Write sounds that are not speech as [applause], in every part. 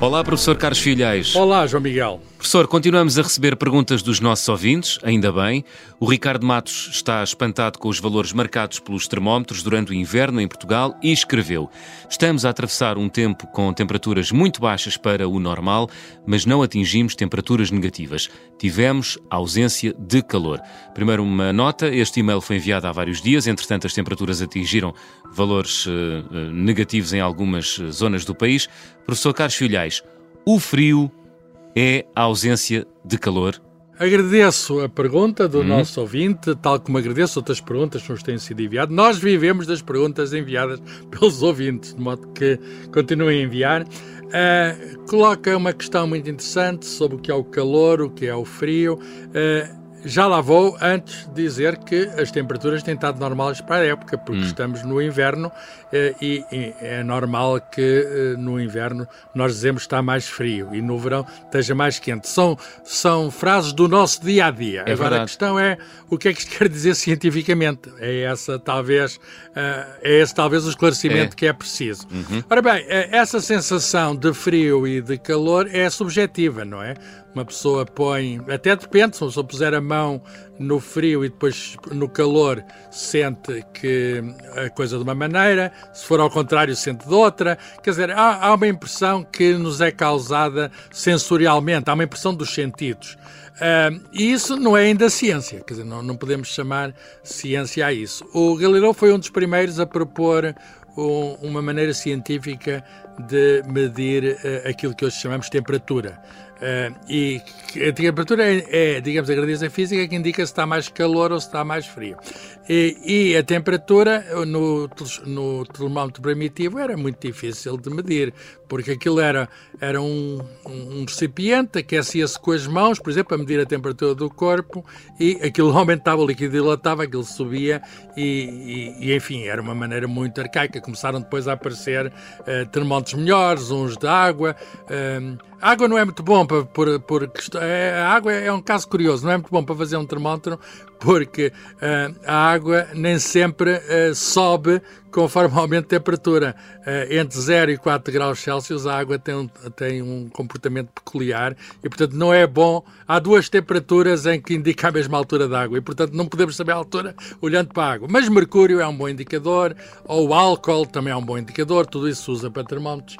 Olá, professor Carlos Filhais. Olá, João Miguel. Professor, continuamos a receber perguntas dos nossos ouvintes, ainda bem. O Ricardo Matos está espantado com os valores marcados pelos termómetros durante o inverno em Portugal e escreveu: Estamos a atravessar um tempo com temperaturas muito baixas para o normal, mas não atingimos temperaturas negativas. Tivemos ausência de calor. Primeiro, uma nota: este e-mail foi enviado há vários dias, entretanto, as temperaturas atingiram valores uh, negativos em algumas eh, zonas do país. Professor Carlos Filhais, o frio é a ausência de calor? Agradeço a pergunta do uhum. nosso ouvinte, tal como agradeço outras perguntas que nos têm sido enviadas. Nós vivemos das perguntas enviadas [laughs] pelos ouvintes, de modo que continuem a enviar. Uh, coloca uma questão muito interessante sobre o que é o calor, o que é o frio. Uh, já lá vou antes dizer que as temperaturas têm estado normais para a época, porque hum. estamos no inverno eh, e, e, é normal que eh, no inverno nós dizemos que está mais frio e no verão esteja mais quente. São, são frases do nosso dia a dia. É Agora verdade. a questão é o que é que isto [laughs] quer dizer cientificamente. É essa talvez, eh, é esse talvez o esclarecimento é. que é preciso. Uhum. Ora bem, essa sensação de frio e de calor é subjetiva, não é? Uma pessoa põe, até depende, se uma pessoa puser a mão no frio e depois no calor, sente que a coisa de uma maneira, se for ao contrário, sente de outra. Quer dizer, há, há uma impressão que nos é causada sensorialmente, há uma impressão dos sentidos. Uh, e isso não é ainda ciência, quer dizer, não, não podemos chamar ciência a isso. O Galileu foi um dos primeiros a propor um, uma maneira científica de medir uh, aquilo que hoje chamamos temperatura. Uh, e a temperatura é, é, digamos, a gradiência física que indica se está mais calor ou se está mais frio. E, e a temperatura no, no termómetro primitivo era muito difícil de medir, porque aquilo era, era um, um recipiente, aquecia-se com as mãos, por exemplo, a medir a temperatura do corpo, e aquilo [laughs] aumentava, o líquido dilatava, aquilo subia, e, e, e enfim, era uma maneira muito arcaica. Começaram depois a aparecer uh, termómetros melhores, uns de água. A água não é muito bom para, por, por, é, a água é um caso curioso, não é muito bom para fazer um termómetro porque uh, a água nem sempre uh, sobe conforme [laughs] aumenta a temperatura. Uh, entre 0 e 4 graus Celsius a água tem tem um comportamento peculiar e, portanto, não é bom. Há duas temperaturas em que indica a mesma altura da água e, portanto, não podemos saber a altura olhando para a água. Mas mercúrio é um bom indicador, ou álcool também é um bom indicador, tudo isso se usa para termómetros.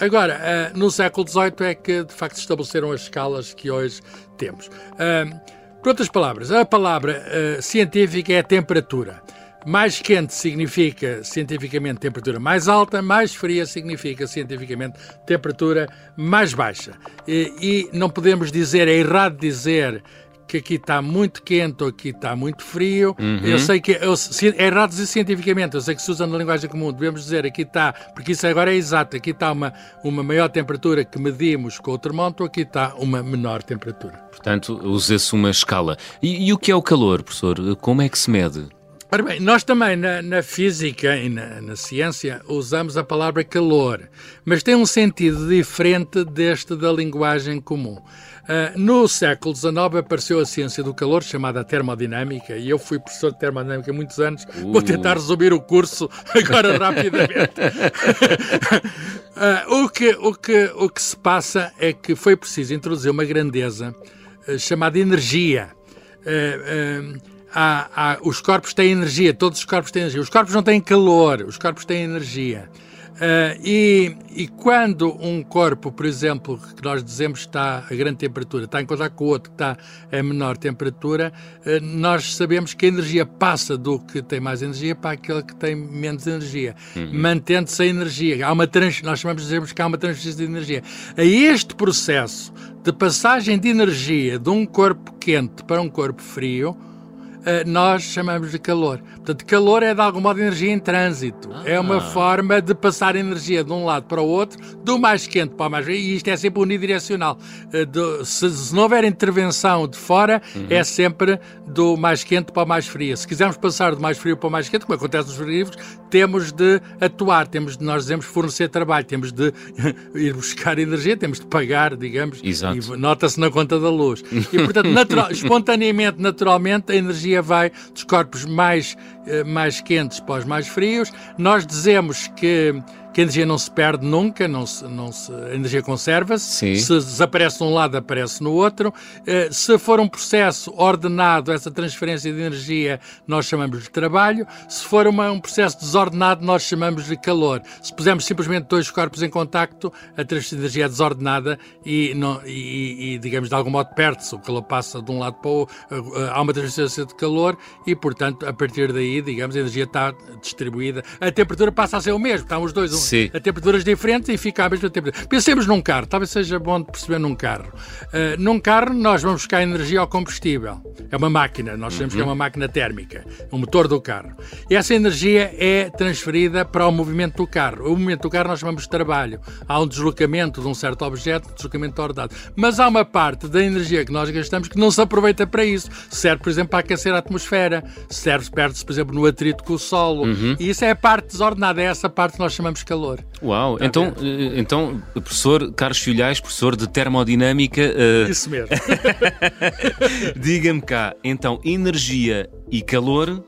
agora, no século XVIII é que, de facto, se estabeleceram as escalas que hoje temos. Uh, por outras palavras, a palavra uh, científica é temperatura. Mais quente significa cientificamente temperatura mais alta, mais fria significa cientificamente temperatura mais baixa. E, e não podemos dizer, é errado dizer que aqui está muito quente ou aqui está muito frio. Uhum. Eu sei que eu, é errado dizer cientificamente, eu sei que se usa na linguagem comum, devemos dizer aqui está, porque isso agora é exato, aqui está uma, uma maior temperatura que medimos com o termómetro, aqui está uma menor temperatura. Portanto, usa-se uma escala. E, e o que é o calor, professor? Como é que se mede? Ora bem, nós também na, na física e na, na, ciência usamos a palavra calor, mas tem um sentido diferente deste da linguagem comum. Uh, no século XIX apareceu a ciência do calor, chamada termodinâmica, e eu fui professor de termodinâmica há muitos anos. Uh. Vou tentar resumir o curso [laughs] agora rapidamente. uh, [laughs] o, que, o, que, o que se passa é que foi preciso introduzir uma grandeza chamada energia. Há, há, os corpos têm energia, todos os corpos têm energia. Os corpos não têm calor, os corpos têm energia. Uh, e, e, quando um corpo, por exemplo, que nós dizemos está a grande temperatura, está em contato com o outro que está a menor temperatura, uh, nós sabemos que a energia passa do que tem mais energia para aquele que tem menos energia, uhum. mantendo-se a energia. Há uma trans, nós chamamos, dizemos que há uma transferência de energia. A este processo de passagem de energia de um corpo quente para um corpo frio, nós chamamos de calor. Portanto, calor é de algum modo energia em trânsito. Ah. É uma forma de passar energia de um lado para o outro, do mais quente para o mais frio, e isto é sempre unidirecional. Eh, se, se não houver intervenção de fora, uhum. é sempre do mais quente para o mais frio. Se quisermos passar do mais frio para o mais quente, como acontece nos frigoríficos, temos de atuar, temos de, nós dizemos fornecer trabalho, temos de [laughs] ir buscar energia, temos de pagar, digamos, Exato. e nota-se na conta da luz. E, portanto, natural, [laughs] espontaneamente, naturalmente, a energia vai dos corpos mais, eh, mais quentes para os mais frios. Nós dizemos que que a energia não se perde nunca, não se, não se, a energia conserva-se. Se desaparece de um lado, aparece no outro. Uh, se for um processo ordenado, essa transferência de energia, nós chamamos de trabalho. Se for uma, um processo desordenado, nós chamamos de calor. Se pusermos simplesmente dois corpos em contacto, a transferência de energia é desordenada e, não, e, e digamos, de algum modo perde-se. O calor passa de um lado para o outro, uh, há uma transferência de calor e, portanto, a partir daí, digamos, a energia está distribuída. A temperatura passa a ser o mesmo, estão os dois Sim. a temperaturas diferentes e fica a mesma temperatura. Pensemos num carro, talvez seja bom de perceber num carro. Uh, num carro, nós vamos buscar energia ao combustível. É uma máquina, nós sabemos uhum. que é uma máquina térmica, o motor do carro. E essa energia é transferida para o movimento do carro. O movimento do carro nós chamamos de trabalho. Há um deslocamento de um certo objeto, um deslocamento ordenado. Mas há uma parte da energia que nós gastamos que não se aproveita para isso. Serve, por exemplo, para aquecer a atmosfera. Serve, perde-se, por exemplo, no atrito com o solo. Uhum. E isso é a parte desordenada, é essa parte que nós chamamos de calor. Uau, Está então, eh, então, professor Carlos Filhais, professor de termodinâmica. Uh... Isso mesmo. [laughs] Diga-me cá, então, energia e calor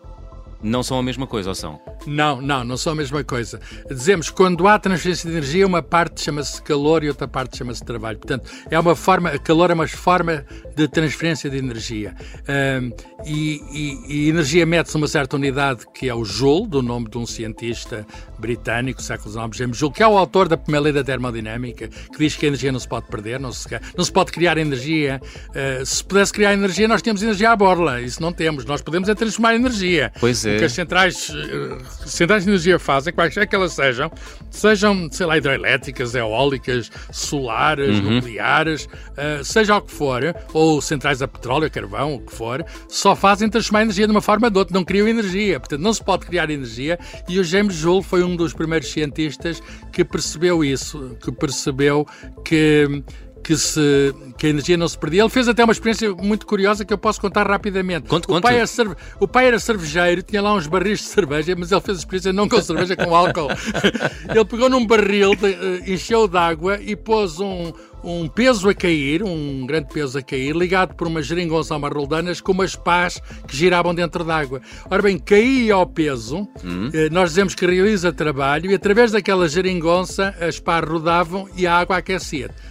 não são a mesma coisa, ou são? Não, não, não são a mesma coisa. Dizemos que quando há transferência de energia, uma parte chama-se calor e outra parte chama-se trabalho. Portanto, é uma forma, calor é uma forma de transferência de energia. Um, e, e, e, energia mede-se uma certa unidade que é o Joule, do nome de um cientista britânico, século XIX, James Joule, que é o autor da primeira lei da termodinâmica, que diz que a energia não se pode perder, não se, não se pode criar energia. Uh, se pudesse criar energia, nós temos energia à borla. Isso não temos. Nós podemos é transformar energia. Pois é. O que as centrais, uh, centrais de energia fazem, quaisquer que elas sejam, sejam, sei lá, hidroelétricas, eólicas, solares, uhum. nucleares, uh, seja o que for, ou centrais a petróleo, a carvão, o que for, só fazem transformar energia de uma forma ou de outra, não criam energia. Portanto, não se pode criar energia e o James Joule foi um dos primeiros cientistas que percebeu isso, que percebeu que que, se, que a energia não se perdia. Ele fez até uma experiência muito curiosa que eu posso contar rapidamente. Conte, o, pai era cerve... o pai era cervejeiro, tinha lá uns barris de cerveja, mas ele fez a experiência não com [laughs] cerveja, com álcool. [laughs] ele pegou num barril, de, uh, encheu de água e pôs um, um peso a cair, um grande peso a cair, ligado por umas geringonças a umas roldanas com umas pás que giravam dentro d'água. Ora bem, caía ao peso, hum. Eh, nós dizemos que realiza trabalho, e através daquela geringonça as pás rodavam e a água aquecia. Eh,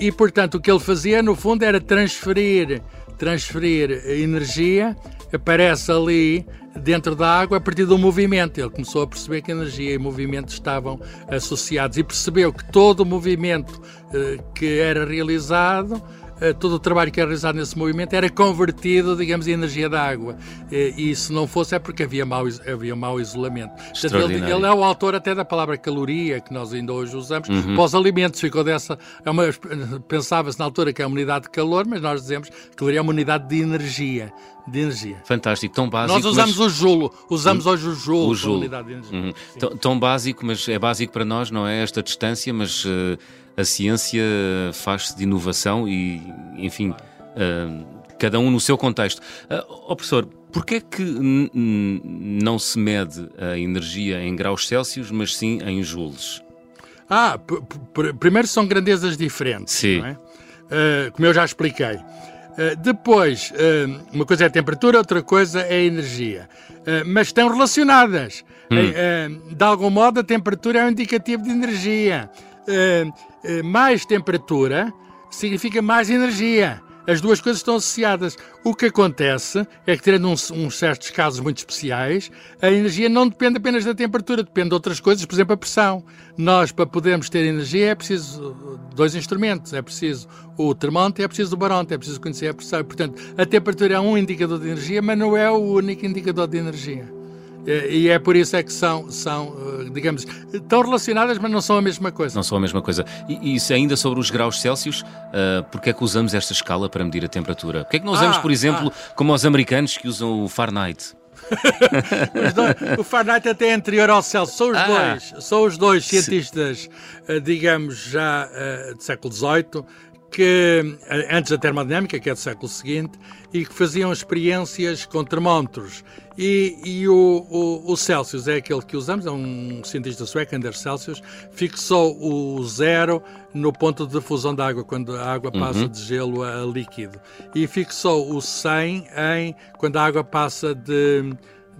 e, portanto, o que ele fazia, no fundo, era transferir, transferir energia, aparece ali dentro da água a partir do movimento. Ele começou a perceber que energia e movimento estavam associados e percebeu que todo o movimento eh, que era realizado eh, todo o trabalho que era realizado nesse movimento era convertido, digamos, em energia da água. E se não fosse é porque havia mau, havia mau isolamento. Ele, ele, é o autor até da palavra caloria, que nós ainda hoje usamos, uhum. para os alimentos. Ficou dessa. É pensava-se na altura que é uma unidade de calor, mas nós dizemos que caloria é uma unidade de energia. De energia. Fantástico, tão básico. Nós usamos mas... o Julo, usamos hoje o Julo, o Julo. unidade de energia. Uhum. Tão, tão, básico, mas é básico para nós, não é? Esta distância, mas. Uh a ciência faz-se de inovação e, enfim, uh, cada um no seu contexto. Uh, oh, professor, porquê é que não se mede a energia em graus Celsius, mas sim em joules? Ah, primeiro são grandezas diferentes, sim. É? Uh, como eu já expliquei. Uh, depois, uh, uma coisa é a temperatura, outra coisa é a energia. Uh, mas estão relacionadas. Hum. de algum modo, a temperatura é um indicativo de energia. Eh, mais temperatura significa mais energia. As duas coisas estão associadas. O que acontece é que, tendo uns, certos casos muito especiais, a energia não depende apenas da temperatura, depende de outras coisas, por exemplo, a pressão. Nós, para podermos ter energia, é preciso dois instrumentos: é preciso o termómetro e é preciso o barómetro, é preciso conhecer a pressão. Portanto, a temperatura é um indicador de energia, mas não é o único indicador de energia. E é por isso é que são, são, eh, digamos, tão relacionadas, mas não são a mesma coisa. Não são a mesma coisa. E, e ainda sobre os graus Celsius, uh, porquê é que usamos esta escala para medir a temperatura? Porquê é que não usamos, ah, por exemplo, ah. como os americanos que usam o Fahrenheit? [laughs] dois, o Fahrenheit até é anterior ao Celsius. São os ah. dois, são os dois cientistas, uh, digamos, já uh, do século XVIII, que antes da termodinâmica, que é do século seguinte, e que faziam experiências com termómetros. E, e o, o, o, Celsius é aquele que usamos, é um cientista sueco, Anders Celsius, fixou o zero no ponto de fusão da água, quando a água passa uhum. de gelo a líquido. E fixou o 100 em quando a água passa de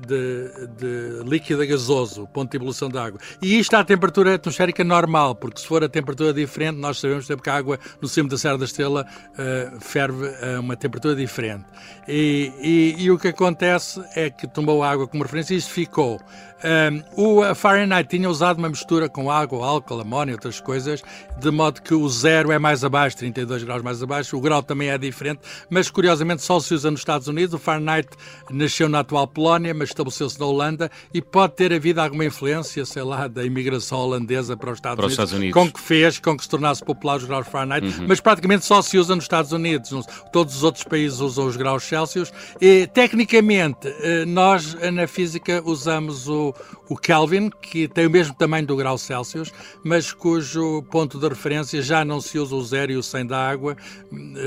de, de líquido a gasoso, ponto de evolução da água. E isto à temperatura atmosférica normal, porque se for a temperatura diferente, nós sabemos que a água no cimo da Serra da Estrela uh, ferve a uma temperatura diferente. E, e, e, o que acontece é que tomou água como referência e isto ficou. Um, o Fahrenheit tinha usado uma mistura com água, álcool, amónio, outras coisas, de modo que o zero é mais abaixo, 32 graus mais abaixo, o grau também é diferente, mas curiosamente só se usa nos Estados Unidos. O Fahrenheit nasceu na atual Polónia, mas estabeleceu-se na Holanda e pode ter havido alguma influência, sei lá, da imigração holandesa para os Estados, para Unidos, Estados Unidos, com que fez com que se tornasse popular os graus Fahrenheit, uhum. mas praticamente só se usa nos Estados Unidos. Todos os outros países usam os graus Celsius. E, tecnicamente, eh, nós na física usamos o o, Kelvin, que tem o mesmo tamanho do grau Celsius, mas cujo ponto de referência já não se usa o zero e o 100 da água,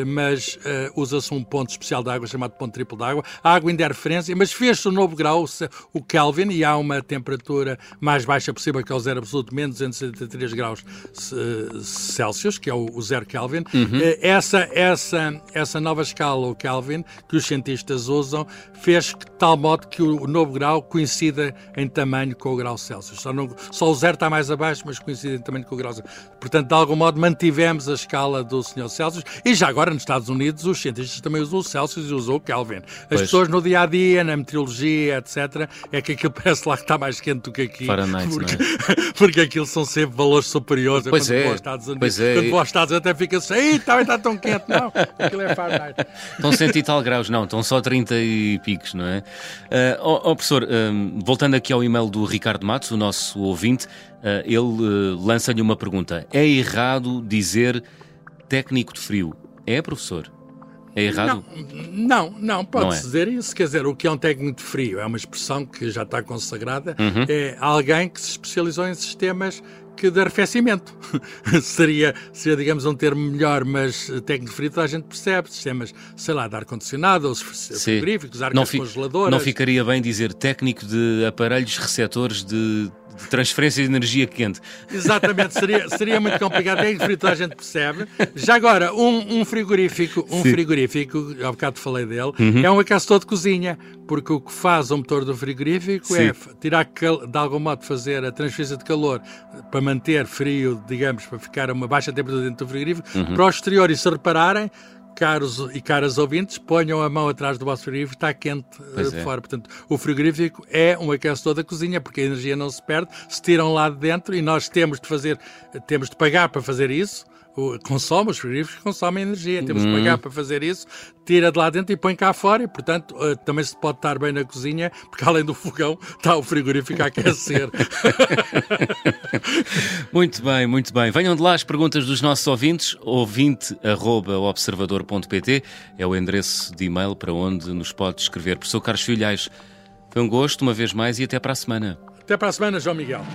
mas uh, usa-se um ponto especial da água chamado ponto triplo da água. A água ainda é referência, mas fez-se um novo grau, o Kelvin, e há uma temperatura mais baixa possível, que é o zero absoluto, menos 273 graus uh, Celsius, que é o, o zero Kelvin. Uhum. Uh, essa, essa, essa nova escala, o Kelvin, que os cientistas usam, fez de tal modo que o novo grau coincida em tamanho com o grau Celsius. Só, não, só o zero está mais abaixo, mas coincide em tamanho com o grau Celsius. Portanto, de algum modo, mantivemos a escala do Sr. Celsius. E já agora, nos Estados Unidos, os cientistas também usam o Celsius e usam o Kelvin. As pois. pessoas no dia a dia, na meteorologia, etc., é que aquilo [laughs] parece lá que está mais quente do que aqui. Fahrenheit, porque, é? [laughs] porque aquilo são sempre valores superiores. Pois é. Aos Estados Unidos. Pois é. Quando vou aos Estados Unidos, até fica assim, também está tão quente. Não, aquilo é Fahrenheit. Estão 100 e tal graus, não, estão só 30 e picos, não é? Uh, oh, oh, professor, um, voltando aqui ao e-mail do Ricardo Matos, o nosso ouvinte, uh, ele uh, lança-lhe uma pergunta. É errado dizer técnico de frio? É, professor? É errado? Não, não, não pode-se é. dizer isso. Quer dizer, o que é um técnico de frio? É uma expressão que já está consagrada. Uhum. É alguém que se especializou em sistemas que de arrefecimento. [laughs] seria, seria, digamos, um termo melhor, mas técnico de frio toda a gente percebe. Sistemas, sei lá, de ar-condicionado, ou frigoríficos, ar congeladoras. Não ficaria bem dizer técnico de aparelhos receptores de de transferência de energia quente. Exatamente, seria, seria muito complicado. É frio, toda a gente percebe. Já agora, um, um frigorífico, um Sim. frigorífico, há bocado falei dele, uhum. é um aquecedor de cozinha, porque o que faz o motor do frigorífico Sim. é tirar, de algum modo, fazer a transferência de calor para manter frio, digamos, para ficar a uma baixa temperatura dentro do frigorífico, uhum. para o exterior e se repararem, caros e caras ouvintes, ponham a mão atrás do vosso frigorífico, está quente uh, é. fora. Portanto, o frigorífico é um aquecedor da cozinha, porque a energia não se perde, se tiram lá de dentro e nós temos de fazer, temos de pagar para fazer isso consome, os frigoríficos consomem energia, temos de pagar uhum. para fazer isso, tira de lá dentro e põe cá fora e, portanto, uh, também se pode estar bem na cozinha, porque além do fogão está o frigorífico a aquecer. [laughs] muito bem, muito bem. Venham de lá as perguntas dos nossos ouvintes, ouvinte.observador.pt é o endereço de e-mail para onde nos pode escrever. Professor Carlos Filhais, foi um gosto uma vez mais e até para a semana. Até para a semana, João Miguel.